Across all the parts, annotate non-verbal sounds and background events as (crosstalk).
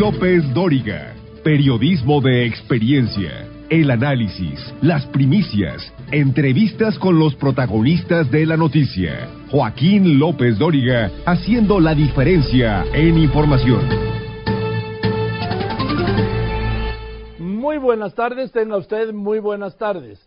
López Dóriga. Periodismo de experiencia. El análisis, las primicias, entrevistas con los protagonistas de la noticia. Joaquín López Dóriga haciendo la diferencia en información. Muy buenas tardes, tenga usted muy buenas tardes.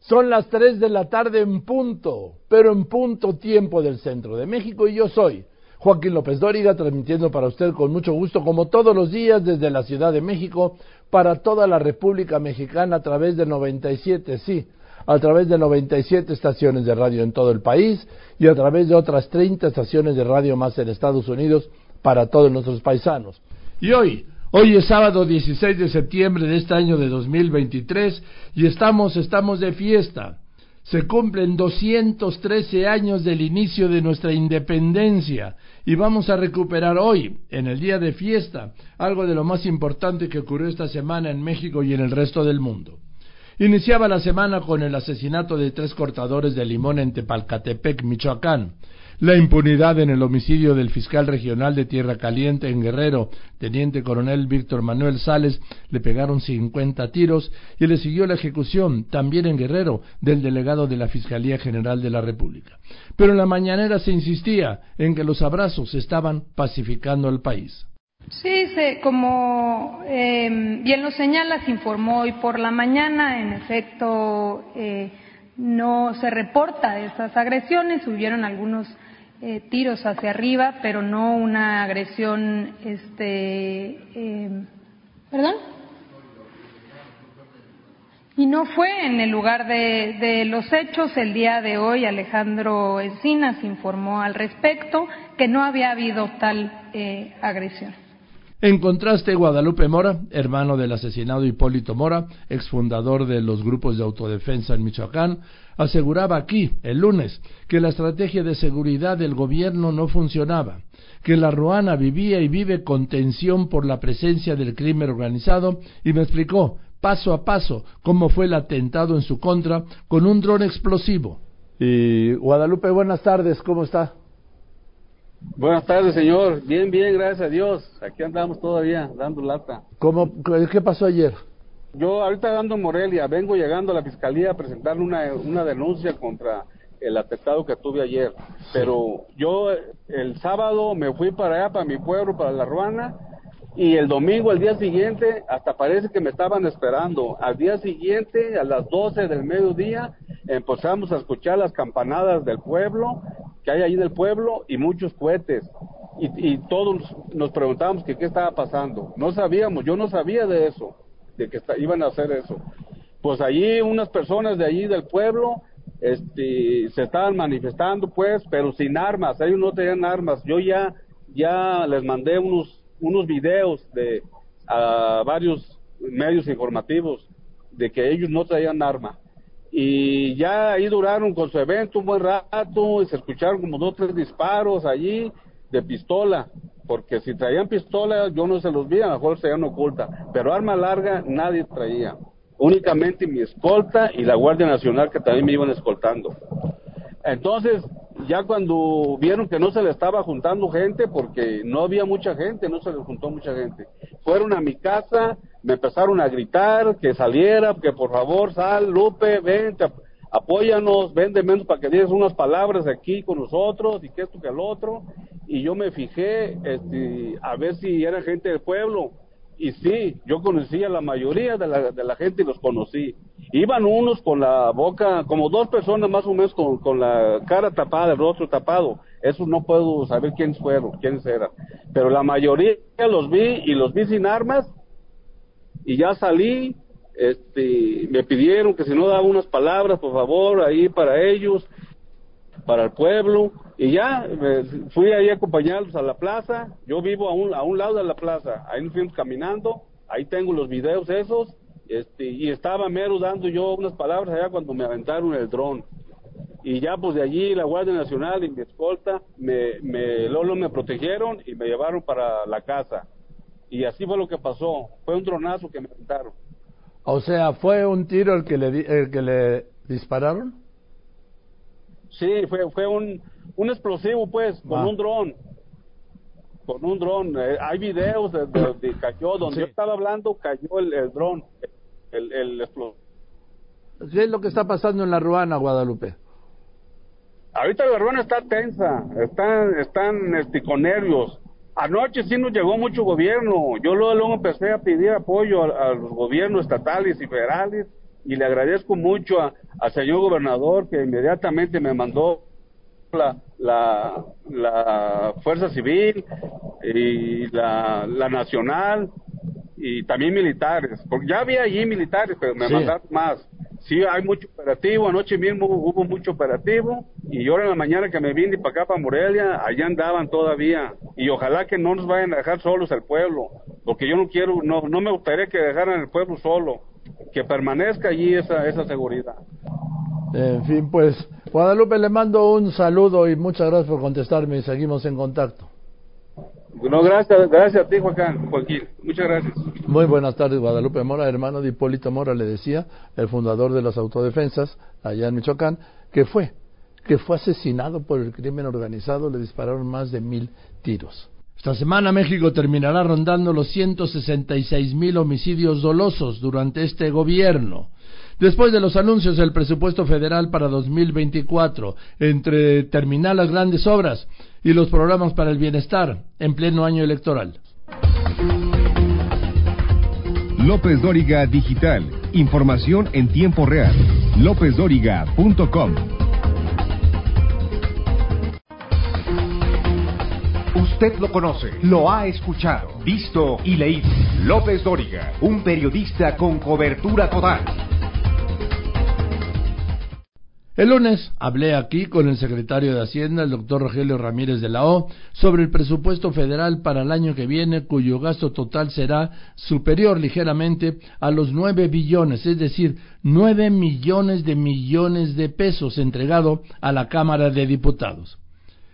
Son las 3 de la tarde en punto, pero en punto tiempo del centro de México y yo soy Joaquín López Dóriga, transmitiendo para usted con mucho gusto, como todos los días, desde la Ciudad de México, para toda la República Mexicana a través de 97, sí, a través de 97 estaciones de radio en todo el país y a través de otras 30 estaciones de radio más en Estados Unidos para todos nuestros paisanos. Y hoy, hoy es sábado 16 de septiembre de este año de 2023 y estamos, estamos de fiesta se cumplen 213 años del inicio de nuestra independencia y vamos a recuperar hoy, en el día de fiesta, algo de lo más importante que ocurrió esta semana en México y en el resto del mundo. Iniciaba la semana con el asesinato de tres cortadores de limón en Tepalcatepec, Michoacán, la impunidad en el homicidio del fiscal regional de Tierra Caliente en Guerrero, teniente coronel Víctor Manuel Sales, le pegaron 50 tiros y le siguió la ejecución, también en Guerrero, del delegado de la Fiscalía General de la República. Pero en la mañanera se insistía en que los abrazos estaban pacificando el país. Sí, como em, bien lo señala, se informó hoy por la mañana, en efecto, eh, no se reporta esas agresiones, hubieron algunos eh, tiros hacia arriba, pero no una agresión, este, eh, ¿perdón? Y no fue en el lugar de, de, los hechos. El día de hoy Alejandro Encinas informó al respecto que no había habido tal eh, agresión. En contraste, Guadalupe Mora, hermano del asesinado Hipólito Mora, exfundador de los grupos de autodefensa en Michoacán, aseguraba aquí, el lunes, que la estrategia de seguridad del gobierno no funcionaba, que la Ruana vivía y vive con tensión por la presencia del crimen organizado y me explicó paso a paso cómo fue el atentado en su contra con un dron explosivo. Y Guadalupe, buenas tardes, ¿cómo está? Buenas tardes, señor. Bien, bien, gracias a Dios. Aquí andamos todavía, dando lata. ¿Cómo, ¿Qué pasó ayer? Yo ahorita dando Morelia, vengo llegando a la fiscalía a presentar una, una denuncia contra el atentado que tuve ayer. Pero yo el sábado me fui para allá, para mi pueblo, para La Ruana, y el domingo, al día siguiente, hasta parece que me estaban esperando. Al día siguiente, a las 12 del mediodía, empezamos a escuchar las campanadas del pueblo que hay ahí del pueblo y muchos cohetes. Y, todos nos preguntábamos que qué estaba pasando. No sabíamos, yo no sabía de eso, de que iban a hacer eso. Pues allí unas personas de allí del pueblo este, se estaban manifestando, pues, pero sin armas. Ellos no tenían armas. Yo ya, ya les mandé unos, unos videos de, a varios medios informativos de que ellos no traían arma y ya ahí duraron con su evento un buen rato y se escucharon como dos tres disparos allí de pistola, porque si traían pistola yo no se los vi, a lo mejor se habían oculta, pero arma larga nadie traía, únicamente mi escolta y la Guardia Nacional que también me iban escoltando. Entonces, ya cuando vieron que no se le estaba juntando gente, porque no había mucha gente, no se le juntó mucha gente, fueron a mi casa, me empezaron a gritar que saliera, que por favor sal, Lupe, ven, apóyanos, ven de menos para que digas unas palabras aquí con nosotros y que esto que el otro. Y yo me fijé este, a ver si era gente del pueblo. Y sí, yo conocía la mayoría de la, de la gente y los conocí. Iban unos con la boca, como dos personas más o menos con, con la cara tapada, el rostro tapado. Eso no puedo saber quiénes fueron, quiénes eran. Pero la mayoría los vi y los vi sin armas y ya salí, este, me pidieron que si no daba unas palabras, por favor, ahí para ellos, para el pueblo, y ya fui ahí a acompañarlos a la plaza, yo vivo a un, a un lado de la plaza, ahí nos fuimos caminando, ahí tengo los videos esos, este, y estaba mero dando yo unas palabras allá cuando me aventaron el dron. Y ya pues de allí la Guardia Nacional y mi escolta me, Lolo me protegieron y me llevaron para la casa. Y así fue lo que pasó. Fue un dronazo que me aventaron. O sea, ¿fue un tiro el que le, el que le dispararon? Sí, fue, fue un, un explosivo, pues, con un dron. con un dron. Eh, hay videos de, de, cayó, donde yo estaba hablando, cayó el, el dron, el, el ¿Qué es lo que está pasando en la Ruana, Guadalupe? Ahorita la Ruana está tensa, están, están este, con nervios. Anoche sí nos llegó mucho gobierno. Yo luego, luego empecé a pedir apoyo a, los gobiernos estatales y federales y le agradezco mucho al señor gobernador que inmediatamente me mandó la, la, la Fuerza Civil y la, la Nacional y también militares, porque ya había allí militares, pero me mandaron más. Sí, hay mucho operativo, anoche mismo hubo mucho operativo y ahora en la mañana que me vine para acá, para Morelia, allá andaban todavía y ojalá que no nos vayan a dejar solos el pueblo, porque yo no quiero, no, no me gustaría que dejaran el pueblo solo, que permanezca allí esa, esa seguridad. En fin, pues Guadalupe le mando un saludo y muchas gracias por contestarme y seguimos en contacto. No, gracias, gracias a ti, Joaquín. Joaquín. Muchas gracias. Muy buenas tardes, Guadalupe Mora, hermano de Hipólito Mora, le decía, el fundador de las autodefensas allá en Michoacán, que fue, que fue asesinado por el crimen organizado, le dispararon más de mil tiros. Esta semana México terminará rondando los 166 mil homicidios dolosos durante este gobierno. Después de los anuncios del presupuesto federal para 2024, entre terminar las grandes obras y los programas para el bienestar en pleno año electoral. López Dóriga Digital. Información en tiempo real. LópezDóriga.com. Usted lo conoce, lo ha escuchado, visto y leído. López Dóriga, un periodista con cobertura total. El lunes hablé aquí con el secretario de Hacienda, el doctor Rogelio Ramírez de la O, sobre el presupuesto federal para el año que viene, cuyo gasto total será superior ligeramente a los nueve billones, es decir, nueve millones de millones de pesos entregado a la Cámara de Diputados.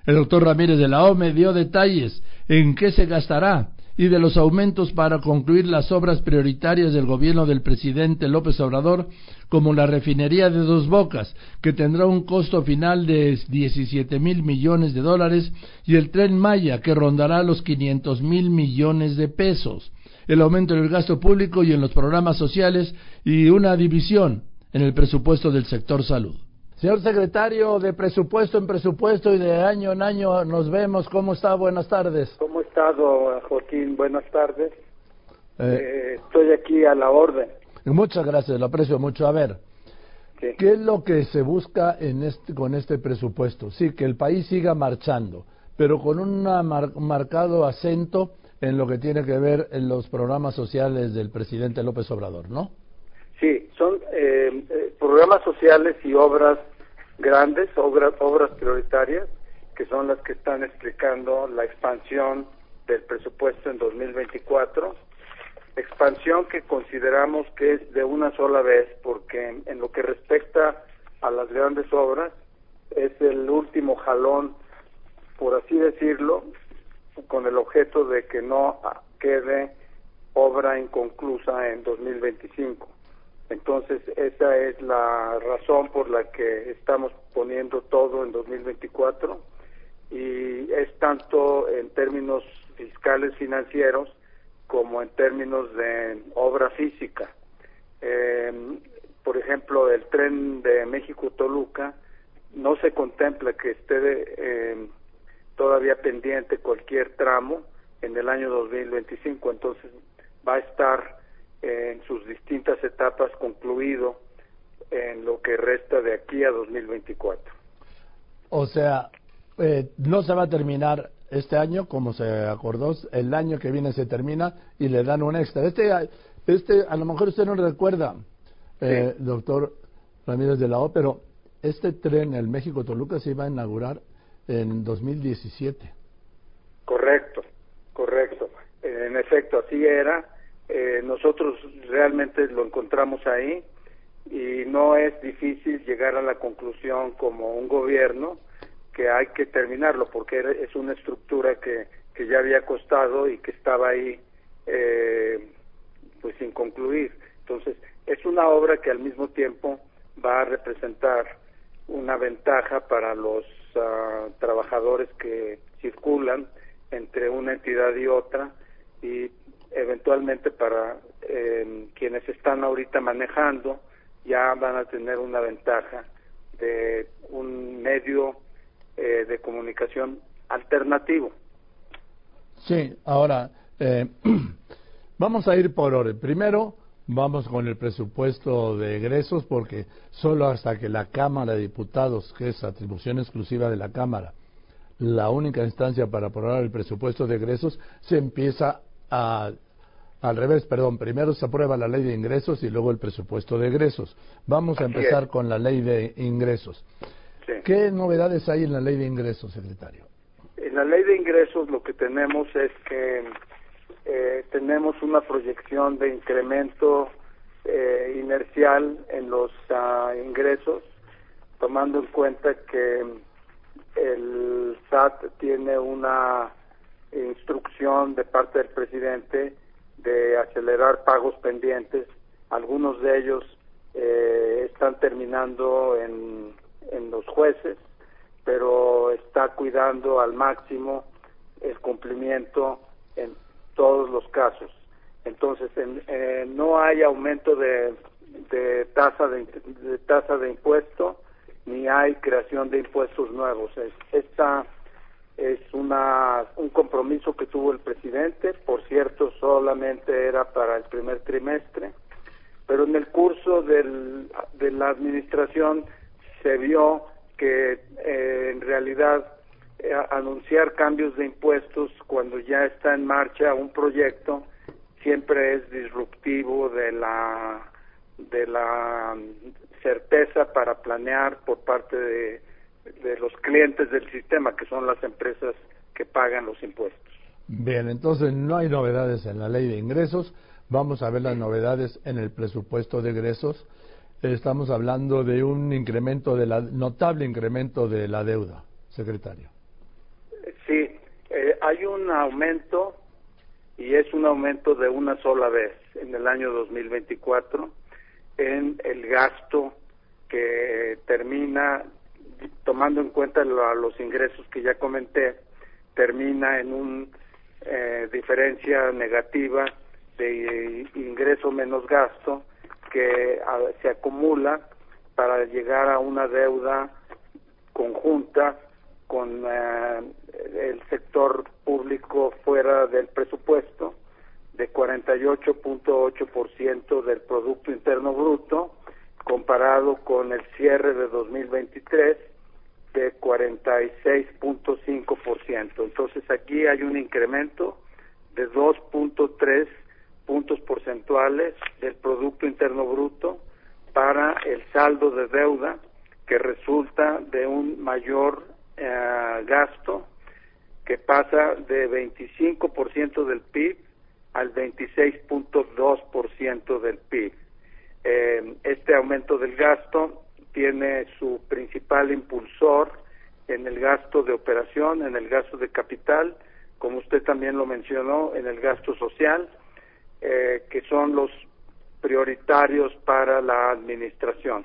El doctor Ramírez de la O me dio detalles en qué se gastará y de los aumentos para concluir las obras prioritarias del gobierno del presidente López Obrador, como la refinería de Dos Bocas, que tendrá un costo final de 17 mil millones de dólares, y el tren Maya, que rondará los 500 mil millones de pesos, el aumento en el gasto público y en los programas sociales y una división en el presupuesto del sector salud. Señor secretario de presupuesto en presupuesto y de año en año nos vemos. ¿Cómo está? Buenas tardes. ¿Cómo ha estado, Joaquín? Buenas tardes. Eh, eh, estoy aquí a la orden. Muchas gracias, lo aprecio mucho. A ver, ¿qué es lo que se busca en este, con este presupuesto? Sí, que el país siga marchando, pero con un marcado acento en lo que tiene que ver en los programas sociales del presidente López Obrador, ¿no? Sí, son eh, eh, programas sociales y obras grandes, obras, obras prioritarias, que son las que están explicando la expansión del presupuesto en 2024. Expansión que consideramos que es de una sola vez, porque en lo que respecta a las grandes obras, es el último jalón, por así decirlo, con el objeto de que no quede obra inconclusa en 2025. Entonces, esa es la razón por la que estamos poniendo todo en 2024 y es tanto en términos fiscales financieros como en términos de obra física. Em, por ejemplo, el tren de México-Toluca no se contempla que esté em, todavía pendiente cualquier tramo en el año 2025, entonces va a estar en sus distintas etapas concluido en lo que resta de aquí a 2024. O sea, eh, no se va a terminar este año como se acordó, el año que viene se termina y le dan un extra. Este, este a lo mejor usted no recuerda, eh, doctor Ramírez de la O, pero este tren, el México-Toluca, se iba a inaugurar en 2017. Correcto, correcto. En efecto, así era eh, nosotros realmente lo encontramos ahí y no es difícil llegar a la conclusión como un gobierno que hay que terminarlo porque es una estructura que, que ya había costado y que estaba ahí eh, pues sin concluir. Entonces, es una obra que al mismo tiempo va a representar una ventaja para los ah, trabajadores que circulan entre una entidad y otra y eventualmente para eh, quienes están ahorita manejando ya van a tener una ventaja de un medio eh, de comunicación alternativo. Sí, ahora eh, (clears throat) vamos a ir por orden. Primero, vamos con el presupuesto de egresos porque solo hasta que la Cámara de Diputados, que es atribución exclusiva de la Cámara, la única instancia para aprobar el presupuesto de egresos, se empieza a al revés, perdón, primero se aprueba la ley de ingresos y luego el presupuesto de egresos. Vamos a empezar con la ley de ingresos. ¿Qué novedades hay en la ley de ingresos, secretario? En la ley de ingresos lo que tenemos es que eh, tenemos una proyección de incremento eh, inercial en los ah, ingresos, tomando en cuenta que el SAT tiene una instrucción de parte del presidente de acelerar pagos pendientes. Algunos de ellos eh, están terminando en, en los jueces, pero está cuidando al máximo el cumplimiento en todos los casos. Entonces, eh, no hay aumento de, de tasa de, de, tasa de impuesto ni hay creación de impuestos nuevos. Esta es una, un compromiso que tuvo el presidente, por cierto, solamente era para el primer trimestre, pero en el curso del, de la administración se vio que eh, en realidad eh, anunciar cambios de impuestos cuando ya está en marcha un proyecto siempre es disruptivo de la de la certeza para planear por parte de de los clientes del sistema, que son las empresas que pagan los impuestos. Bien, entonces no hay novedades en la ley de ingresos. Vamos a ver las novedades en el presupuesto de egresos. Estamos hablando de un incremento, de la notable incremento de la deuda, secretario. Sí, eh, hay un aumento y es un aumento de una sola vez en el año 2024 en el gasto que termina tomando en cuenta los ingresos que ya comenté, termina en una eh, diferencia negativa de ingreso menos gasto que se acumula para llegar a una deuda conjunta con eh, el sector público fuera del presupuesto de 48.8% del Producto Interno Bruto comparado con el cierre de 2023 de 46.5%. Entonces aquí hay un incremento de 2.3 puntos porcentuales del Producto Interno Bruto para el saldo de deuda que resulta de un mayor eh, gasto que pasa de 25% del PIB al 26.2% del PIB. Eh, este aumento del gasto tiene su principal impulsor en el gasto de operación, en el gasto de capital, como usted también lo mencionó, en el gasto social, eh, que son los prioritarios para la administración.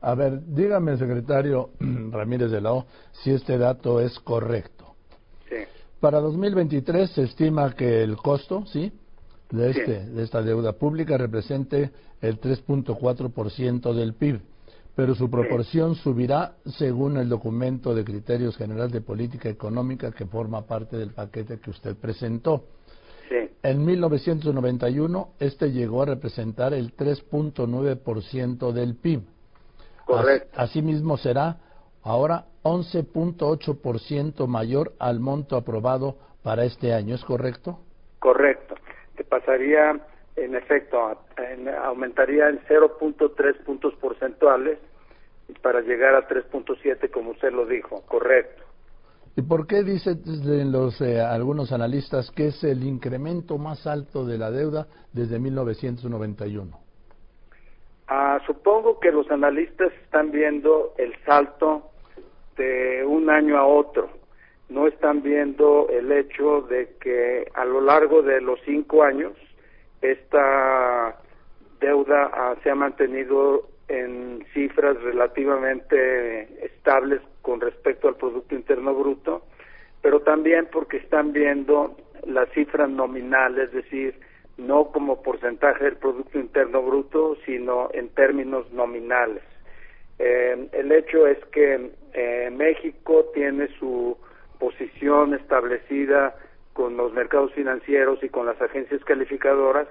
A ver, dígame, secretario (clears throat) Ramírez de la O, si este dato es correcto. Sí. Para 2023 se estima que el costo, ¿sí? De, este, de esta deuda pública represente el 3.4% del PIB, pero su proporción subirá según el documento de criterios generales de política económica que forma parte del paquete que usted presentó. En 1991, este llegó a representar el 3.9% del PIB. Correcto. Asimismo será ahora 11.8% mayor al monto aprobado para este año, ¿es correcto? Correcto pasaría, en efecto, aumentaría en 0.3 puntos porcentuales para llegar a 3.7, como usted lo dijo, correcto. ¿Y por qué dice los eh, algunos analistas que es el incremento más alto de la deuda desde 1991? Ah, supongo que los analistas están viendo el salto de un año a otro no están viendo el hecho de que a lo largo de los cinco años esta deuda ah, se ha mantenido en cifras relativamente estables con respecto al Producto Interno Bruto, pero también porque están viendo las cifras nominales, es decir, no como porcentaje del Producto Interno Bruto, sino en términos nominales. Eh, el hecho es que eh, México tiene su posición establecida con los mercados financieros y con las agencias calificadoras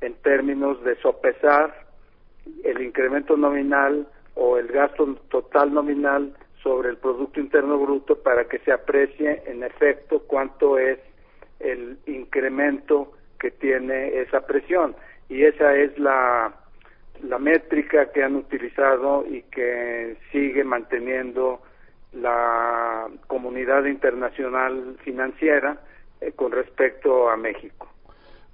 en términos de sopesar el incremento nominal o el gasto total nominal sobre el Producto Interno Bruto para que se aprecie en efecto cuánto es el incremento que tiene esa presión. Y esa es la, la métrica que han utilizado y que sigue manteniendo la comunidad internacional financiera eh, con respecto a México.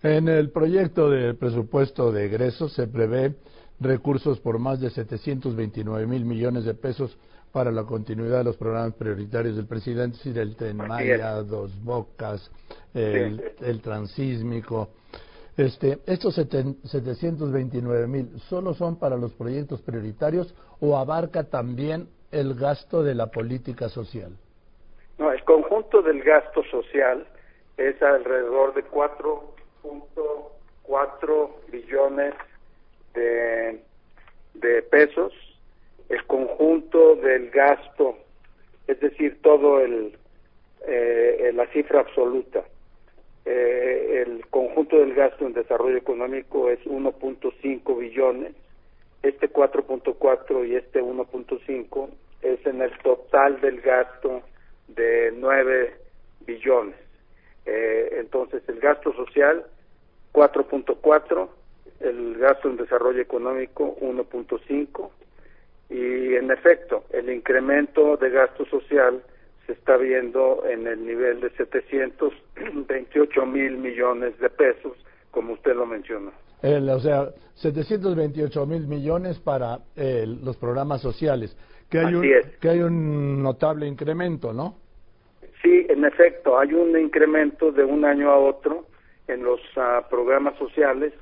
En el proyecto de presupuesto de egresos se prevé recursos por más de 729 mil millones de pesos para la continuidad de los programas prioritarios del presidente, es decir, el Tren Maya, Dos Bocas, el, transísmico. Este, estos 729 mil, ¿solo son para los proyectos prioritarios o abarca también el gasto de la política social? No, el conjunto del gasto social es alrededor de 4.4 billones de, de pesos el conjunto del gasto, es decir, todo el eh, la cifra absoluta. Eh, el conjunto del gasto en desarrollo económico es 1.5 billones, este 4.4 y este 1.5 es en el total del gasto de 9 billones. Eh, entonces, el gasto social 4.4, el gasto en desarrollo económico 1.5, y en efecto, el incremento de gasto social se está viendo en el nivel de 728 mil millones de pesos, como usted lo mencionó. O sea, 728 mil millones para los programas sociales, que hay, un, que hay un notable incremento, ¿no? Sí, en efecto, hay un incremento de un año a otro en los ah, programas sociales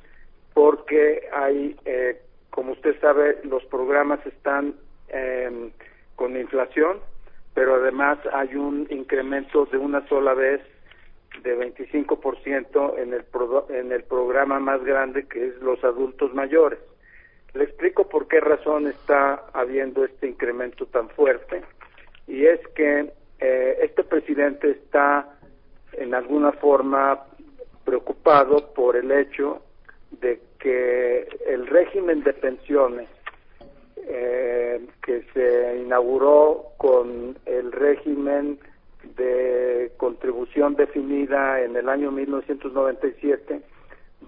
porque hay eh, como usted sabe, los programas están em, con inflación, pero además hay un incremento de una sola vez de 25% en el, en el programa más grande que es los adultos mayores. Le explico por qué razón está habiendo este incremento tan fuerte y es que eh, este presidente está en alguna forma preocupado por el hecho de que el régimen de pensiones eh, que se inauguró con el régimen de contribución definida en el año 1997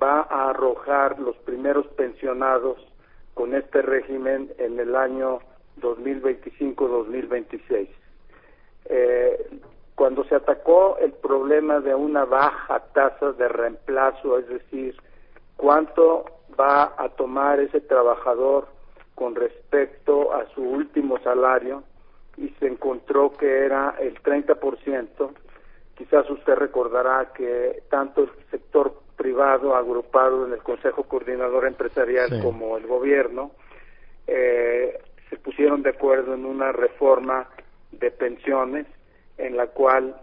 va a arrojar los primeros pensionados con este régimen en el año 2025-2026. Eh, cuando se atacó el problema de una baja tasa de reemplazo, es decir, cuánto va a tomar ese trabajador con respecto a su último salario y se encontró que era el 30%. Quizás usted recordará que tanto el sector privado agrupado en el Consejo Coordinador Empresarial como el gobierno eh, se pusieron de acuerdo en una reforma de pensiones en la cual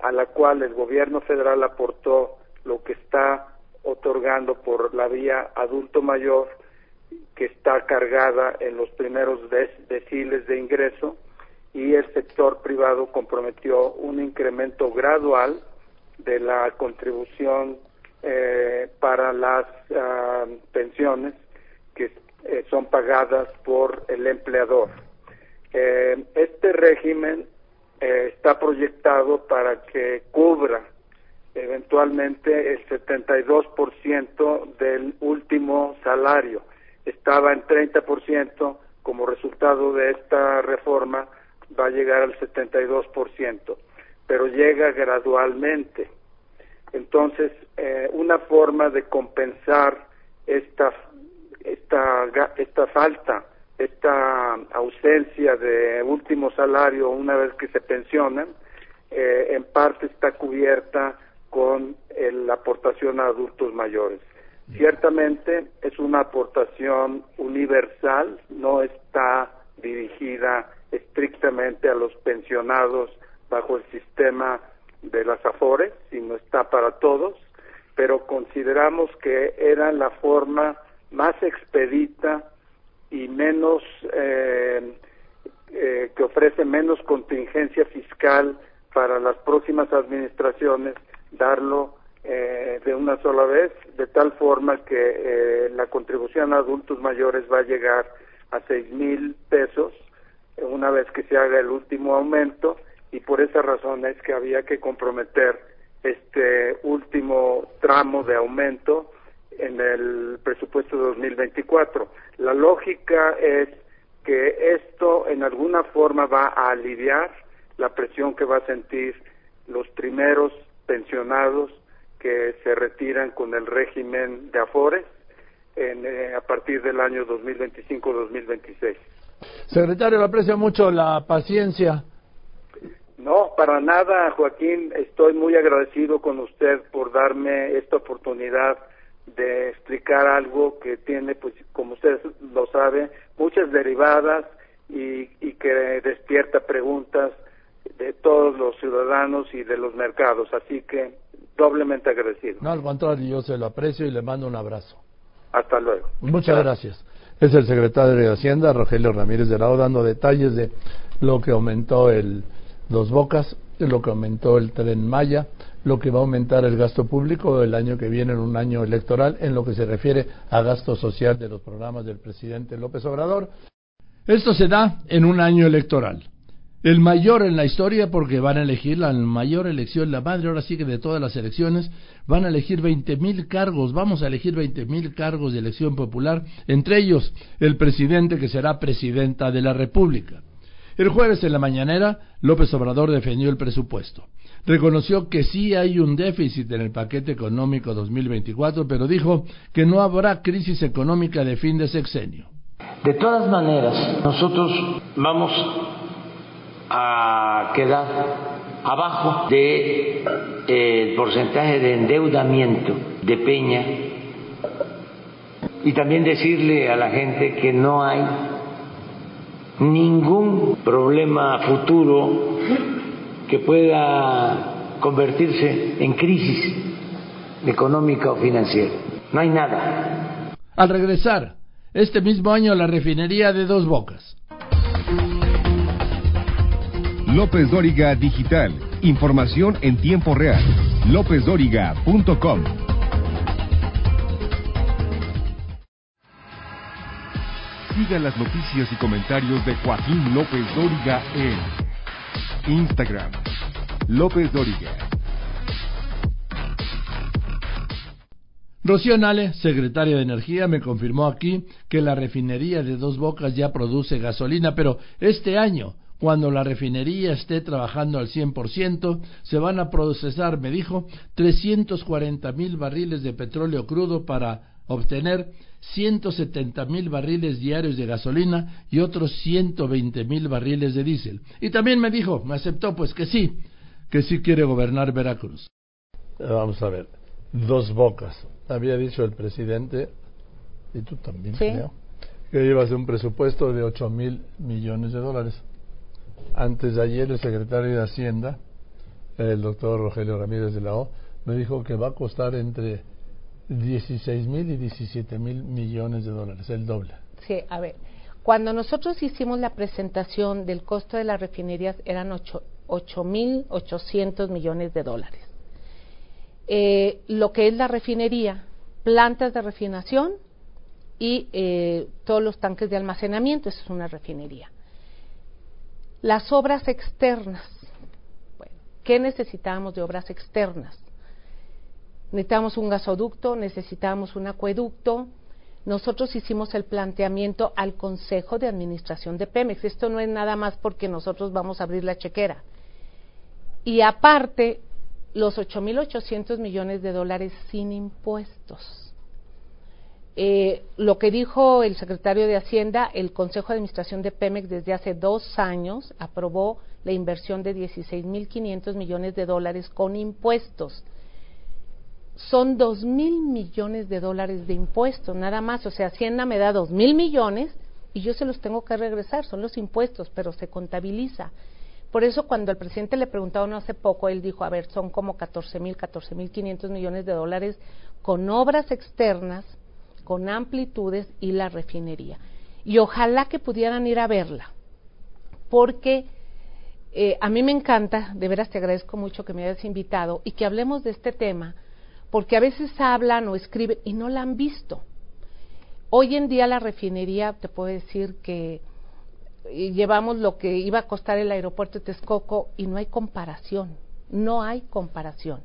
a la cual el gobierno federal aportó lo que está otorgando por la vía adulto mayor que está cargada en los primeros deciles de ingreso y el sector privado comprometió un incremento gradual de la contribución eh, para las ah, pensiones que eh, son pagadas por el empleador. Eh, este régimen está proyectado para que cubra eventualmente el 72% del último salario. Estaba en 30%, como resultado de esta reforma va a llegar al 72%, pero llega gradualmente. Entonces, eh, una forma de compensar esta, esta, esta falta, esta ausencia de último salario una vez que se pensionan, eh, en parte está cubierta con la aportación a adultos mayores. Ciertamente es una aportación universal, no está dirigida estrictamente a los pensionados bajo el sistema de las afores y no está para todos, pero consideramos que era la forma más expedita y menos eh, eh, que ofrece menos contingencia fiscal para las próximas administraciones darlo eh, de una sola vez, de tal forma que eh, la contribución a adultos mayores va a llegar a seis mil pesos una vez que se haga el último aumento y por esa razón es que había que comprometer este último tramo de aumento en el presupuesto de 2024. La lógica es que esto en alguna forma va a aliviar la presión que va a sentir los primeros pensionados que se retiran con el régimen de Afores en, eh, a partir del año 2025-2026. Secretario, le aprecio mucho la paciencia. No, para nada, Joaquín. Estoy muy agradecido con usted por darme esta oportunidad de explicar algo que tiene, pues, como usted lo sabe, muchas derivadas y, y que despierta preguntas de todos los ciudadanos y de los mercados. Así que doblemente agradecido. No, al contrario, yo se lo aprecio y le mando un abrazo. Hasta luego. Muchas gracias. Es el secretario de Hacienda, Rogelio Ramírez de la dando detalles de lo que aumentó el Dos Bocas, lo que aumentó el Tren Maya, lo que va a aumentar el gasto público el año que viene en un año electoral en lo que se refiere a gasto social de los programas del presidente López Obrador. Esto se da en un año electoral el mayor en la historia porque van a elegir la mayor elección, la madre ahora sí que de todas las elecciones, van a elegir veinte mil cargos, vamos a elegir veinte mil cargos de elección popular, entre ellos el presidente que será presidenta de la República. El jueves en la mañanera, López Obrador defendió el presupuesto. Reconoció que sí hay un déficit en el paquete económico 2024, pero dijo que no habrá crisis económica de fin de sexenio. De todas maneras, nosotros vamos a quedar abajo de eh, porcentaje de endeudamiento de Peña y también decirle a la gente que no hay ningún problema futuro que pueda convertirse en crisis económica o financiera. No hay nada. Al regresar, este mismo año la refinería de Dos Bocas López Dóriga Digital. Información en tiempo real. LópezDóriga.com. Sigan las noticias y comentarios de Joaquín López Dóriga en Instagram. López Dóriga. Rocío Nale, secretaria de Energía, me confirmó aquí que la refinería de Dos Bocas ya produce gasolina, pero este año cuando la refinería esté trabajando al 100%, se van a procesar, me dijo, 340 mil barriles de petróleo crudo para obtener 170 mil barriles diarios de gasolina y otros 120 mil barriles de diésel. Y también me dijo, me aceptó pues que sí, que sí quiere gobernar Veracruz. Vamos a ver, dos bocas. Había dicho el presidente, y tú también, creo, que llevas un presupuesto de 8 mil millones de dólares. Antes de ayer el secretario de Hacienda, el doctor Rogelio Ramírez de la O, me dijo que va a costar entre 16 mil y 17 mil millones de dólares, el doble. Sí, a ver, cuando nosotros hicimos la presentación del costo de las refinerías eran 8 mil 800 millones de dólares. Eh, lo que es la refinería, plantas de refinación y eh, todos los tanques de almacenamiento, eso es una refinería. Las obras externas. Bueno, ¿qué necesitábamos de obras externas? Necesitábamos un gasoducto, necesitábamos un acueducto. Nosotros hicimos el planteamiento al Consejo de Administración de Pemex. Esto no es nada más porque nosotros vamos a abrir la chequera. Y aparte, los 8.800 millones de dólares sin impuestos. Eh, lo que dijo el secretario de Hacienda, el Consejo de Administración de Pemex desde hace dos años aprobó la inversión de 16.500 millones de dólares con impuestos. Son dos mil millones de dólares de impuestos, nada más. O sea, Hacienda me da dos mil millones y yo se los tengo que regresar, son los impuestos, pero se contabiliza. Por eso cuando el presidente le preguntaron hace poco, él dijo, a ver, son como 14 mil, 14 mil 500 millones de dólares con obras externas, con amplitudes y la refinería. Y ojalá que pudieran ir a verla, porque eh, a mí me encanta, de veras te agradezco mucho que me hayas invitado y que hablemos de este tema, porque a veces hablan o escriben y no la han visto. Hoy en día la refinería, te puedo decir que llevamos lo que iba a costar el aeropuerto de Texcoco y no hay comparación, no hay comparación.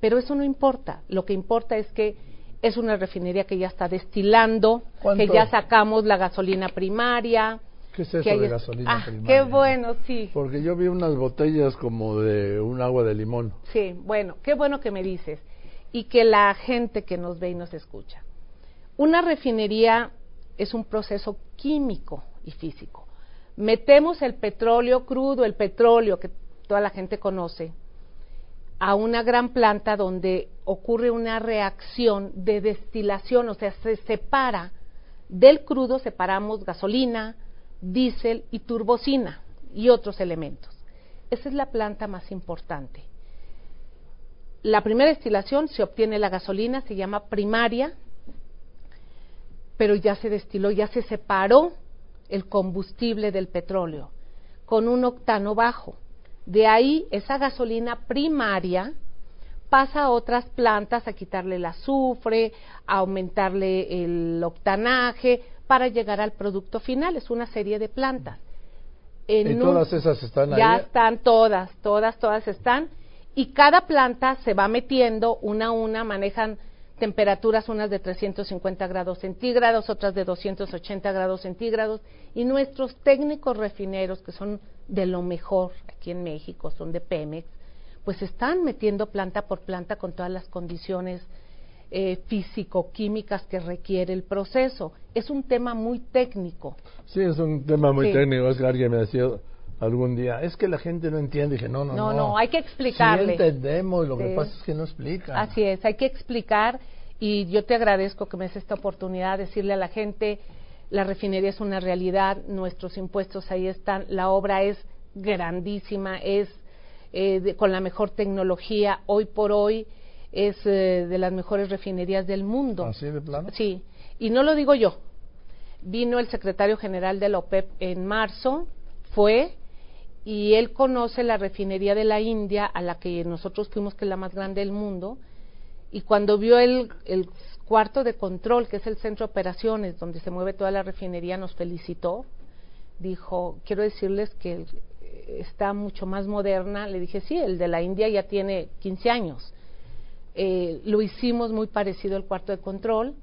Pero eso no importa, lo que importa es que es una refinería que ya está destilando, que ya sacamos la gasolina primaria. ¿Qué es eso de gasolina ah, primaria? Qué bueno, sí. Porque yo vi unas botellas como de un agua de limón. Sí, bueno, qué bueno que me dices. Y que la gente que nos ve y nos escucha. Una refinería es un proceso químico y físico metemos el petróleo crudo, el petróleo que toda la gente conoce, a una gran planta donde ocurre una reacción de destilación, o sea, se separa del crudo, separamos gasolina, diésel y turbocina y otros elementos. Esa es la planta más importante. La primera destilación se obtiene la gasolina, se llama primaria, pero ya se destiló, ya se separó el combustible del petróleo con un octano bajo. De ahí esa gasolina primaria pasa a otras plantas a quitarle el azufre, a aumentarle el octanaje para llegar al producto final. Es una serie de plantas. ¿Y todas esas están ahí? Ya están todas, todas, todas están. Y cada planta se va metiendo una a una, manejan temperaturas unas de 350 grados centígrados, otras de 280 grados centígrados, y nuestros técnicos refineros, que son de lo mejor aquí en México, son de Pemex, pues están metiendo planta por planta con todas las condiciones eh, físico-químicas que requiere el proceso. Es un tema muy técnico. Sí, es un tema muy técnico. Es que alguien me decía algún día, es que la gente no entiende. Dije, no, no, no. No, no, hay que explicarle. Sí entendemos, lo que pasa es que no explica. Así es, hay que explicar y yo te agradezco que me des esta oportunidad de decirle a la gente, la refinería es una realidad, nuestros impuestos ahí están, la obra es grandísima, es eh, con la mejor tecnología, hoy por hoy es eh, de las mejores refinerías del mundo. ¿Así de plano? Sí, y no lo digo yo. Vino el secretario general de la OPEP en marzo, fue, y él conoce la refinería de la India, a la que nosotros fuimos, que es la más grande del mundo, y cuando vio el, el cuarto de control, que es el centro de operaciones, donde se mueve toda la refinería, nos felicitó. Dijo, quiero decirles que está mucho más moderna. Le dije, sí, el de la India ya tiene 15 años. Eh, lo hicimos muy parecido al cuarto de control.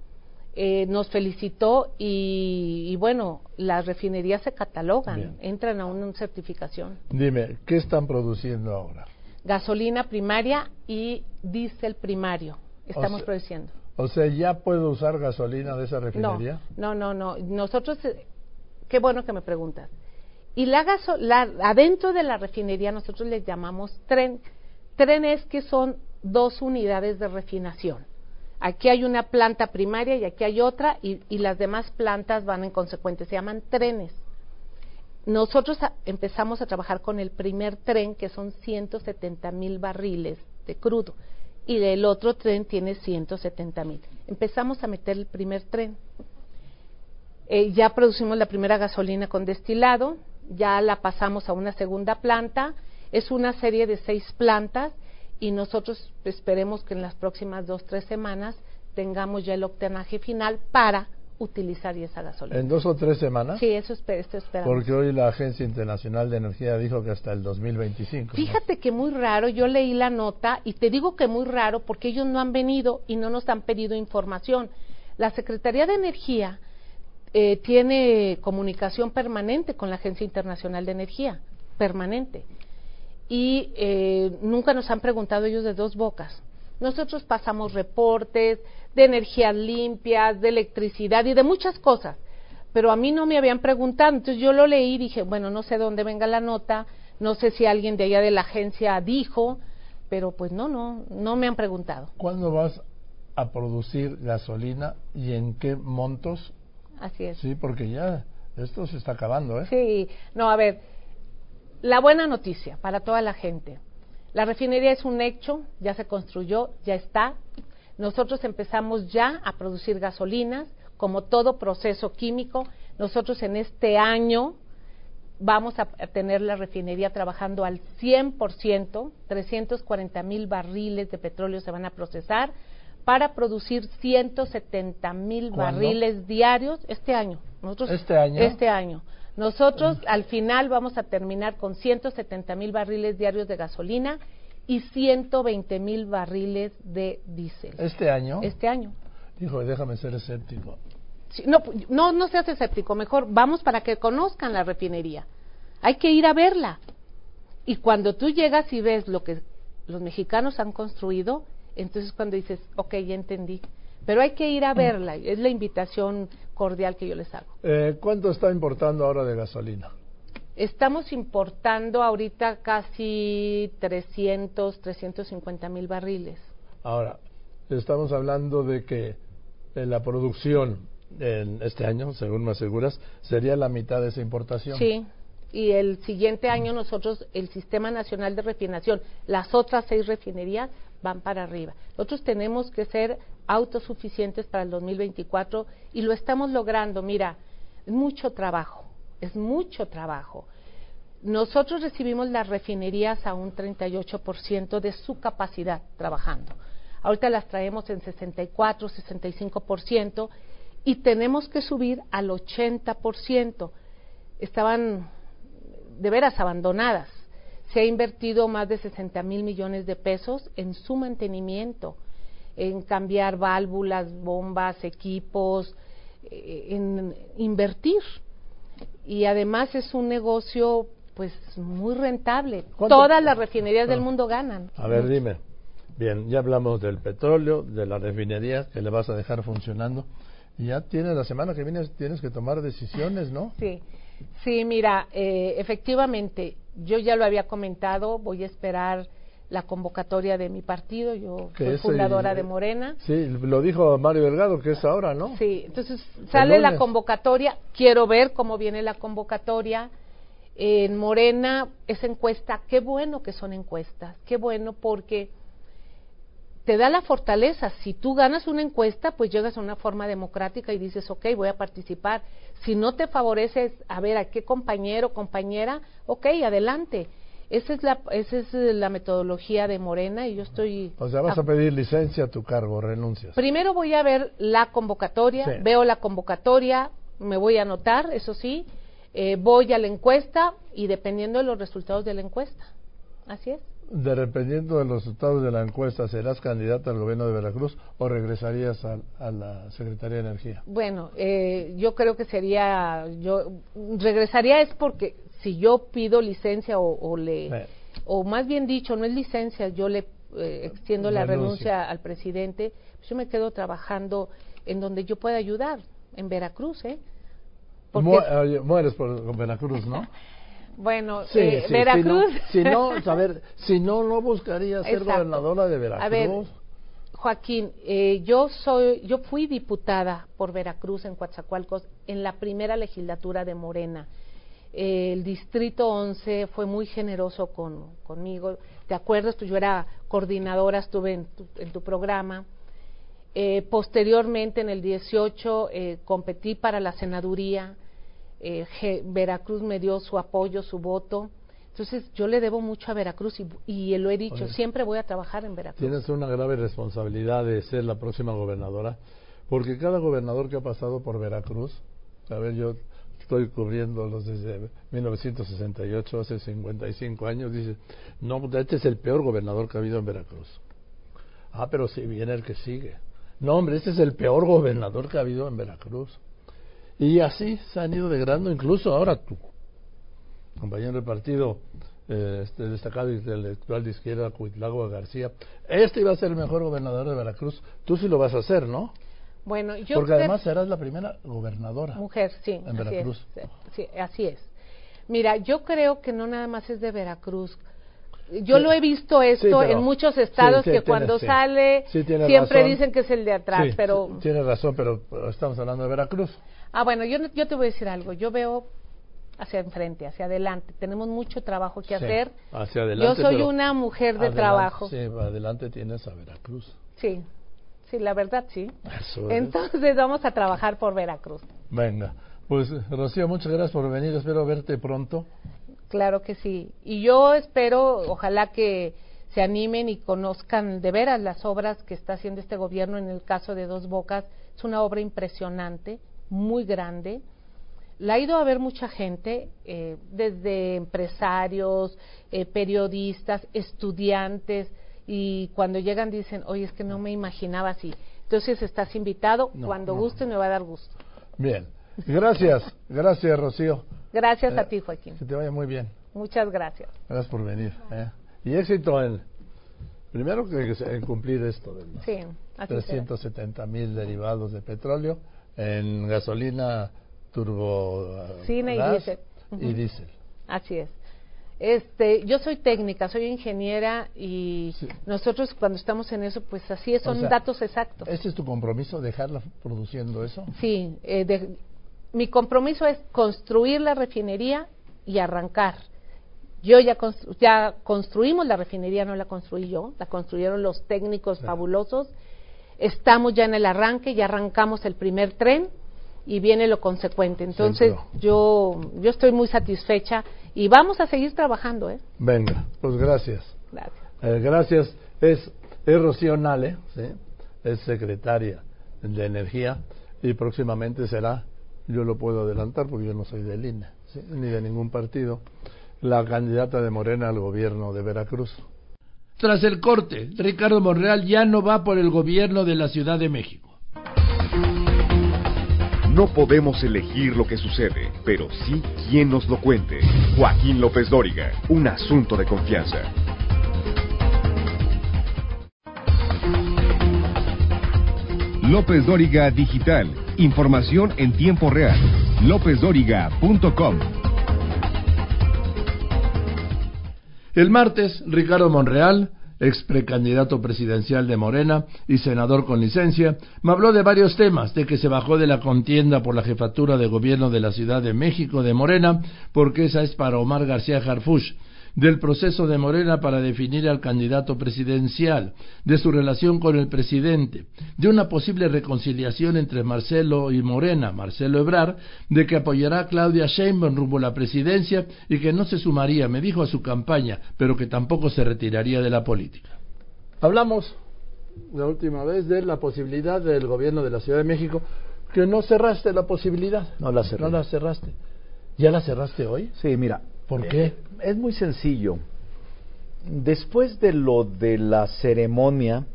Eh, nos felicitó y, bueno, las refinerías se catalogan, entran a una certificación. Dime, ¿qué están produciendo ahora? Gasolina primaria y diésel primario. Estamos produciendo. O sea, ¿ya puedo usar gasolina de esa refinería? No, no, no. Nosotros, eh, qué bueno que me preguntas. Y la, la adentro de la refinería nosotros les llamamos tren. Trenes que son dos unidades de refinación aquí hay una planta primaria y aquí hay otra y, las demás plantas van en consecuencia, se llaman trenes. Nosotros empezamos a trabajar con el primer tren, que son 170 mil barriles de crudo, y el otro tren tiene 170 mil. Empezamos a meter el primer tren. Eh, ya producimos la primera gasolina con destilado, ya la pasamos a una segunda planta, es una serie de seis plantas y nosotros esperemos que en las próximas dos, tres semanas tengamos ya el octanaje final para utilizar esa gasolina. ¿En dos o tres semanas? Sí, eso estoy esperando. Porque hoy la Agencia Internacional de Energía dijo que hasta el 2025. Fíjate que muy raro, yo leí la nota y te digo que muy raro porque ellos no han venido y no nos han pedido información. La Secretaría de Energía eh, tiene comunicación permanente con la Agencia Internacional de Energía, permanente y eh, nunca nos han preguntado ellos de dos bocas. Nosotros pasamos reportes de energías limpias, de electricidad y de muchas cosas, pero a mí no me habían preguntado. Entonces yo lo leí y dije, bueno, no sé dónde venga la nota, no sé si alguien de allá de la agencia dijo, pero pues no, no, no me han preguntado. ¿Cuándo vas a producir gasolina y en qué montos? Así es. Sí, porque ya esto se está acabando, ¿eh? Sí, no, a ver la buena noticia para toda la gente. La refinería es un hecho, ya se construyó, ya está. Nosotros empezamos ya a producir gasolinas, como todo proceso químico. Nosotros en este año vamos a tener la refinería trabajando al 100%, 340 mil barriles de petróleo se van a procesar para producir 170 mil barriles diarios este año. Nosotros, este año. Este año. Nosotros al final vamos a terminar con 170 mil barriles diarios de gasolina y 120 mil barriles de diésel. ¿Este año? Este año. Dijo, déjame ser escéptico. no, no, no seas escéptico, mejor vamos para que conozcan la refinería. Hay que ir a verla. Y cuando tú llegas y ves lo que los mexicanos han construido, entonces cuando dices, ok, ya entendí. Pero hay que ir a verla, es la invitación cordial que yo les hago. Eh, ¿Cuánto está importando ahora de gasolina? Estamos importando ahorita casi 300, 350 mil barriles. Ahora, estamos hablando de que la producción en este año, según me aseguras, sería la mitad de esa importación. Sí, y el siguiente año nosotros, el Sistema Nacional de Refinación, las otras seis refinerías van para arriba. Nosotros tenemos que ser autosuficientes para el 2024 y lo estamos logrando. Mira, es mucho trabajo, es mucho trabajo. Nosotros recibimos las refinerías a un 38% de su capacidad trabajando. Ahorita las traemos en 64, 65% y tenemos que subir al 80%. Estaban de veras abandonadas. Se ha invertido más de 60 mil millones de pesos en su mantenimiento en cambiar válvulas, bombas, equipos, eh, en invertir. Y además es un negocio pues muy rentable. Todas las refinerías del ah. mundo ganan. A ver, dime. Bien, ya hablamos del petróleo, de la refinería que le vas a dejar funcionando. Y ya tienes la semana que viene tienes que tomar decisiones, ¿no? Sí. Sí, mira, eh, efectivamente, yo ya lo había comentado, voy a esperar la convocatoria de mi partido, yo soy fundadora de Morena. Sí, lo dijo Mario Delgado, que es ahora, ¿no? Sí, entonces sale la convocatoria, quiero ver cómo viene la convocatoria. En Morena, esa encuesta, qué bueno que son encuestas, qué bueno porque te da la fortaleza. Si tú ganas una encuesta, pues llegas a una forma democrática y dices, ok, voy a participar. Si no te favoreces a ver a qué compañero, compañera, ok, adelante. Esa es la, esa es la metodología de Morena y yo estoy... O sea, vas a, pedir licencia a tu cargo, renuncias. Primero voy a ver la convocatoria, veo la convocatoria, me voy a anotar, eso sí, eh, voy a la encuesta y dependiendo de los resultados de la encuesta. Así es. De, dependiendo de los resultados de la encuesta, ¿serás candidata al gobierno de Veracruz o regresarías a, a la Secretaría de Energía? Bueno, eh, yo creo que sería, yo regresaría es porque si yo pido licencia o, le, o más bien dicho, no es licencia, yo le eh, extiendo la, renuncia al presidente, pues yo me quedo trabajando en donde yo pueda ayudar, en Veracruz, ¿eh? mueres por Veracruz, ¿no? (laughs) bueno, eh, Veracruz. Si no, (laughs) a ver, si no, no buscaría ser gobernadora de Veracruz. A ver, Joaquín, eh, yo soy, yo fui diputada por Veracruz en Coatzacoalcos en la primera legislatura de Morena el distrito 11 fue muy generoso con, conmigo. ¿Te acuerdas? Pues yo era coordinadora, estuve en tu, en tu programa. Eh, posteriormente, en el 18, eh, competí para la senaduría. Eh, Veracruz me dio su apoyo, su voto. Entonces, yo le debo mucho a Veracruz y, y lo he dicho, siempre voy a trabajar en Veracruz. Tienes una grave responsabilidad de ser la próxima gobernadora, porque cada gobernador que ha pasado por Veracruz, a ver, yo estoy cubriéndolos desde 1968, hace 55 años, dice, no, este es el peor gobernador que ha habido en Veracruz. Ah, pero si viene el que sigue. No, hombre, este es el peor gobernador que ha habido en Veracruz. Y así se han ido degradando, incluso ahora tú, compañero del partido eh, este destacado intelectual de izquierda, Cuitlago García, este iba a ser el mejor gobernador de Veracruz. Tú sí lo vas a hacer, ¿no? Bueno, yo Porque además serás la primera gobernadora. Mujer, sí. En Veracruz. sí, así es. Mira, yo creo que no nada más es de Veracruz. Yo lo he visto esto en muchos estados que cuando sale siempre dicen que es el de atrás, pero... Tienes razón, pero estamos hablando de Veracruz. Ah, bueno, yo, yo te voy a decir algo. Yo veo hacia enfrente, hacia adelante. Tenemos mucho trabajo que hacer. Hacia adelante. Yo soy una mujer de trabajo. Sí, adelante tienes a Veracruz. Sí, sí, la verdad sí. Entonces vamos a trabajar por Veracruz. Venga, pues Rocío, muchas gracias por venir. Espero verte pronto. Claro que sí. Y yo espero, ojalá que se animen y conozcan de veras las obras que está haciendo este gobierno en el caso de Dos Bocas. Es una obra impresionante, muy grande. La ha ido a ver mucha gente, eh, desde empresarios, eh, periodistas, estudiantes, y cuando llegan dicen, oye, es que no me imaginaba así. Entonces estás invitado, cuando guste me va a dar gusto. Bien, gracias, gracias Rocío. Gracias a eh, ti, Joaquín. Que te vaya muy bien. Muchas gracias. Gracias por venir. ¿eh? Y éxito en, primero que en cumplir esto de sí, 370 mil derivados de petróleo en gasolina turbo y diésel. Y diésel. Así es. Este, yo soy técnica, soy ingeniera y nosotros cuando estamos en eso, pues así es, son datos exactos. ¿Este es tu compromiso, dejarla produciendo eso? Sí, eh, mi compromiso es construir la refinería y arrancar. Yo ya, ya construimos la refinería, no la construí yo, la construyeron los técnicos fabulosos. Estamos ya en el arranque, ya arrancamos el primer tren y viene lo consecuente. Entonces, yo, yo estoy muy satisfecha y vamos a seguir trabajando. ¿eh? Venga, pues gracias. Gracias. Eh, gracias. Es, es Rocío Nale, ¿sí? es secretaria de Energía y próximamente será, yo lo puedo adelantar porque yo no soy del INE, ni de ningún partido, la candidata de Morena al gobierno de Veracruz. Tras el corte, Ricardo Monreal ya no va por el gobierno de la Ciudad de México. No podemos elegir lo que sucede, pero sí quien nos lo cuente. Joaquín López Dóriga, un asunto de confianza. López Dóriga Digital. Información en tiempo real. LópezDóriga.com. El martes, Ricardo Monreal ex precandidato presidencial de Morena y senador con licencia, me habló de varios temas, de que se bajó de la contienda por la jefatura de gobierno de la Ciudad de México de Morena, porque esa es para Omar García Harfuch, del proceso de Morena para definir al candidato presidencial, de su relación con el presidente, de una posible reconciliación entre Marcelo y Morena, Marcelo Ebrar, de que apoyará a Claudia Sheinbaum rumbo a la presidencia y que no se sumaría, me dijo, a su campaña, pero que tampoco se retiraría de la política. Hablamos la última vez de la posibilidad del gobierno de la Ciudad de México, que no cerraste la posibilidad. No la cerré. No la cerraste. ¿Ya la cerraste hoy? Sí, mira, ¿Por qué? Es muy sencillo. Después de lo de la ceremonia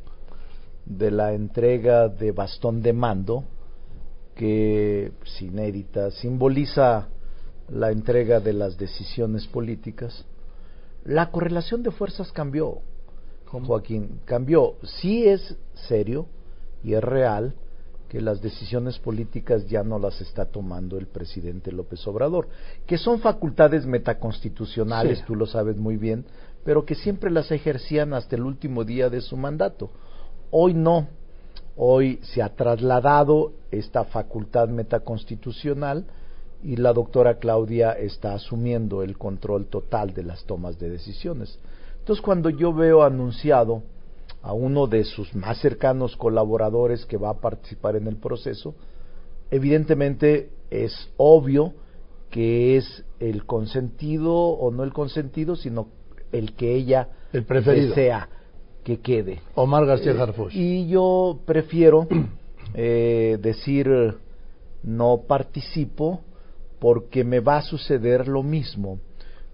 de la entrega de bastón de mando, que es inédita, simboliza la entrega de las decisiones políticas, la correlación de fuerzas cambió, Joaquín, cambió. Sí es serio y es real que las decisiones políticas ya no las está tomando el presidente López Obrador, que son facultades metaconstitucionales, tú lo sabes muy bien, pero que siempre las ejercían hasta el último día de su mandato. Hoy no, hoy se ha trasladado esta facultad metaconstitucional y la doctora Claudia está asumiendo el control total de las tomas de decisiones. Entonces, cuando yo veo anunciado a uno de sus más cercanos colaboradores que va a participar en el proceso, evidentemente es obvio que es el consentido o no el consentido, sino el que ella el desea que quede. Omar García eh, y yo prefiero (clears throat) eh, decir no participo porque me va a suceder lo mismo.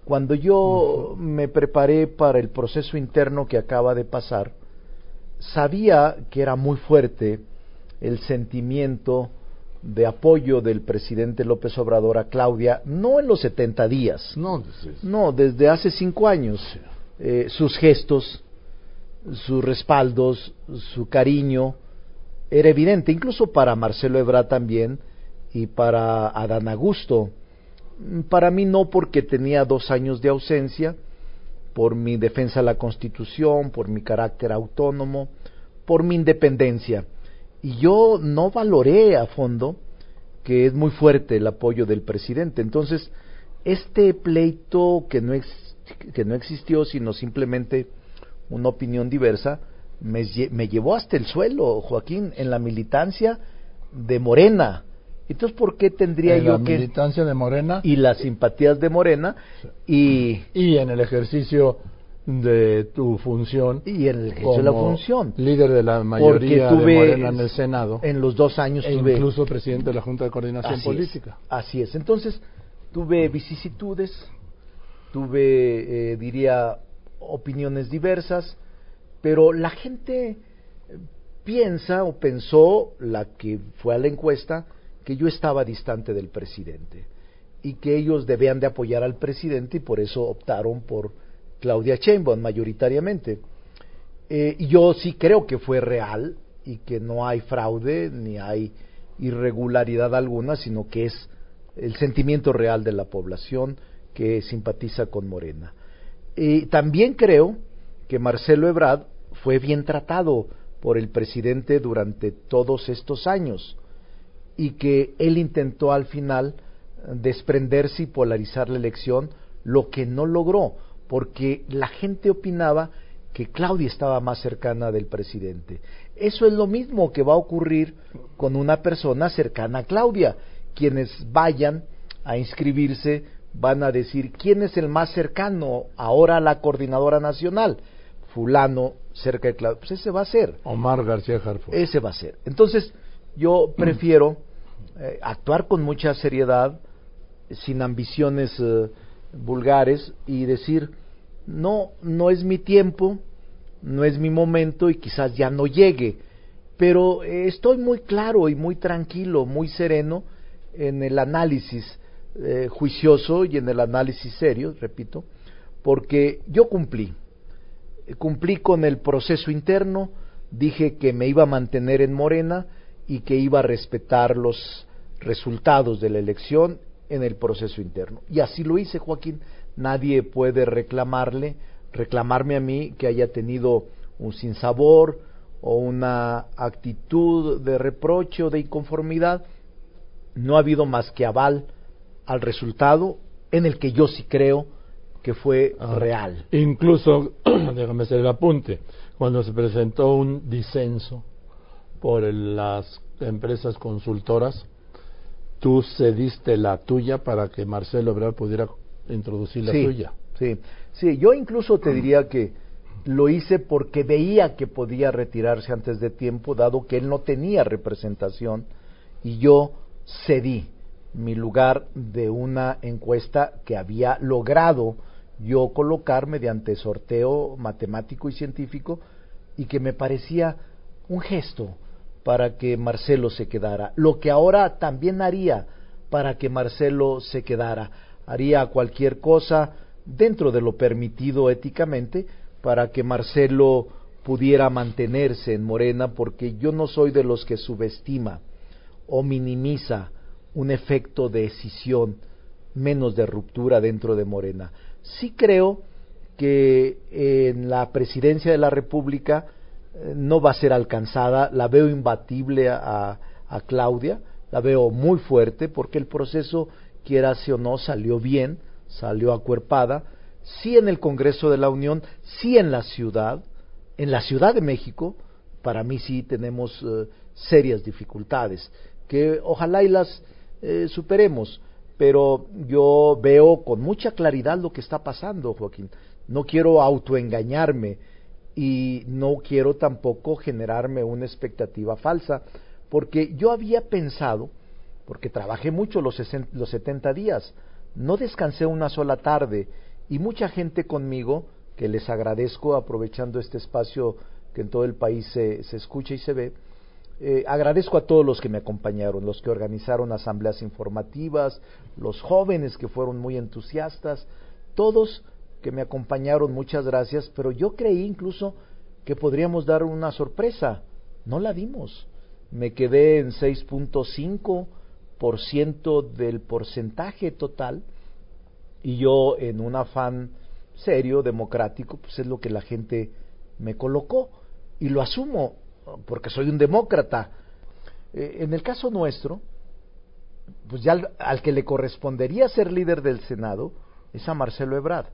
Cuando yo me preparé para el proceso interno que acaba de pasar, sabía que era muy fuerte el sentimiento de apoyo del presidente López Obrador a Claudia, no en los 70 días, no, no desde hace cinco años. Eh, sus gestos, sus respaldos, su cariño, era evidente, incluso para Marcelo Ebrard también y para Adán Augusto. Para mí no porque tenía dos años de ausencia, por mi defensa de la Constitución, por mi carácter autónomo, por mi independencia. Y yo no valoré a fondo que es muy fuerte el apoyo del presidente. Entonces, este pleito que no, que no existió, sino simplemente una opinión diversa, me, me llevó hasta el suelo, Joaquín, en la militancia de Morena. Entonces, ¿por qué tendría en yo la que... militancia de Morena Y las simpatías de Morena y, y en el ejercicio de tu función y en el ejercicio de la función. líder de la mayoría tuve, de Morena en el Senado En los dos años e tuve... incluso presidente de la Junta de Coordinación Así Política. Es, así es. Entonces, tuve vicisitudes, tuve, eh, diría, opiniones diversas, pero la gente eh, piensa o pensó, la que fue a la encuesta, que yo estaba distante del presidente y que ellos debían de apoyar al presidente y por eso optaron por Claudia Sheinbaum mayoritariamente. Eh, y yo sí creo que fue real y que no hay fraude ni hay irregularidad alguna, sino que es el sentimiento real de la población que simpatiza con Morena. Y también creo que Marcelo Ebrard fue bien tratado por el presidente durante todos estos años y que él intentó al final desprenderse y polarizar la elección, lo que no logró, porque la gente opinaba que Claudia estaba más cercana del presidente. Eso es lo mismo que va a ocurrir con una persona cercana a Claudia. Quienes vayan a inscribirse van a decir quién es el más cercano ahora a la coordinadora nacional. Fulano cerca de Claudia. Pues ese va a ser. Omar García Harford. Ese va a ser. Entonces, yo prefiero eh, actuar con mucha seriedad, sin ambiciones eh, vulgares y decir, no, no es mi tiempo, no es mi momento y quizás ya no llegue, pero eh, estoy muy claro y muy tranquilo, muy sereno en el análisis juicioso y en el análisis serio, repito, porque yo cumplí, cumplí con el proceso interno, dije que me iba a mantener en Morena y que iba a respetar los resultados de la elección en el proceso interno. Y así lo hice, Joaquín. Nadie puede reclamarle, reclamarme a mí que haya tenido un sinsabor o una actitud de reproche o de inconformidad. No ha habido más que aval al resultado en el que yo sí creo que fue Ah, real. Incluso, (clears throat) déjame hacer el apunte, cuando se presentó un disenso por el- las empresas consultoras, tú cediste la tuya para que Marcelo Ebrard pudiera introducir la sí, suya. Sí, sí, yo incluso te diría que lo hice porque veía que podía retirarse antes de tiempo, dado que él no tenía representación, y yo cedí mi lugar de una encuesta que había logrado yo colocar mediante sorteo matemático y científico y que me parecía un gesto para que Marcelo se quedara. Lo que ahora también haría para que Marcelo se quedara. Haría cualquier cosa dentro de lo permitido éticamente para que Marcelo pudiera mantenerse en Morena porque yo no soy de los que subestima o minimiza un efecto de escisión menos de ruptura dentro de Morena. Sí creo que en la presidencia de la República no va a ser alcanzada, la veo imbatible a, a Claudia, la veo muy fuerte porque el proceso, quiera o no, salió bien, salió acuerpada, sí en el Congreso de la Unión, sí en la ciudad, en la Ciudad de México, para mí sí tenemos eh, serias dificultades, que ojalá y las eh, superemos, pero yo veo con mucha claridad lo que está pasando, Joaquín. No quiero autoengañarme y no quiero tampoco generarme una expectativa falsa, porque yo había pensado, porque trabajé mucho los, 60 los 70 días, no descansé una sola tarde y mucha gente conmigo, que les agradezco aprovechando este espacio que en todo el país se, se escucha y se ve, eh, agradezco a todos los que me acompañaron, los que organizaron asambleas informativas, los jóvenes que fueron muy entusiastas, todos que me acompañaron, muchas gracias, pero yo creí incluso que podríamos dar una sorpresa. No la dimos. Me quedé en 6.5% del porcentaje total y yo en un afán serio, democrático, pues es lo que la gente me colocó y lo asumo porque soy un demócrata. Eh, en el caso nuestro, pues ya al, que le correspondería ser líder del Senado es a Marcelo Ebrard,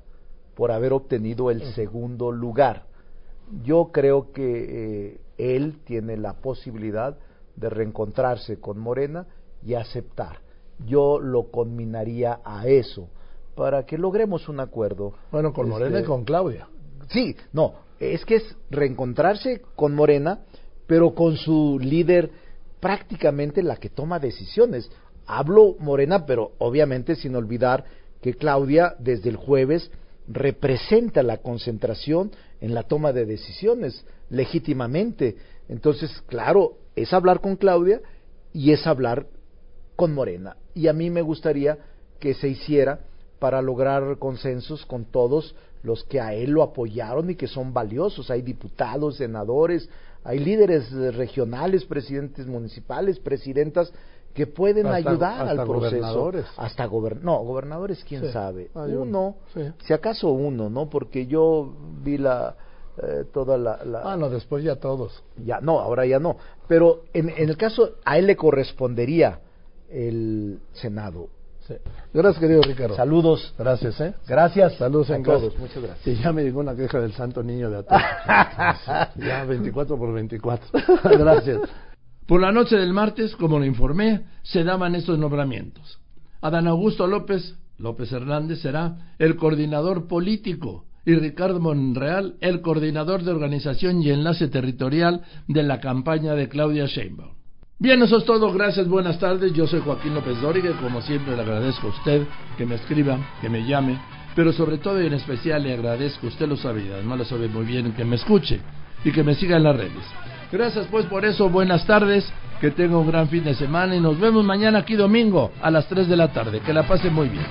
por haber obtenido el segundo lugar. Yo creo que eh, él tiene la posibilidad de reencontrarse con Morena y aceptar. Yo lo conminaría a eso, para que logremos un acuerdo. Bueno, con Morena y este, con Claudia. Sí, no, es que es reencontrarse con Morena, pero con su líder prácticamente la que toma decisiones. Hablo Morena, pero obviamente sin olvidar que Claudia desde el jueves representa la concentración en la toma de decisiones legítimamente. Entonces, claro, es hablar con Claudia y es hablar con Morena. Y a mí me gustaría que se hiciera para lograr consensos con todos los que a él lo apoyaron y que son valiosos. Hay diputados, senadores, hay líderes regionales, presidentes municipales, presidentas que pueden ayudar al proceso. Gobernadores. Hasta gobernadores. No, gobernadores, quién sabe. uno, si acaso uno, ¿no? Porque yo vi la eh, toda la, Ah, no, después ya todos. Ya, no, ahora ya no. Pero en, en el caso, a él le correspondería el Senado. Gracias, querido Ricardo. Saludos. Gracias, ¿eh? Gracias. Saludos en todos. Muchas gracias. Y ya me llegó una queja del santo niño de atrás. (laughs) ya 24 por 24. (laughs) gracias. Por la noche del martes, como lo informé, se daban estos nombramientos. Adán Augusto López, López Hernández, será el coordinador político y Ricardo Monreal, el coordinador de organización y enlace territorial de la campaña de Claudia Sheinbaum. Bien, eso es todo. Gracias, buenas tardes. Yo soy Joaquín López Dóriga como siempre le agradezco a usted que me escriba, que me llame, pero sobre todo y en especial le agradezco, usted lo sabe, además lo sabe muy bien, que me escuche y que me siga en las redes. Gracias pues por eso, buenas tardes, que tenga un gran fin de semana y nos vemos mañana aquí domingo a las 3 de la tarde. Que la pase muy bien.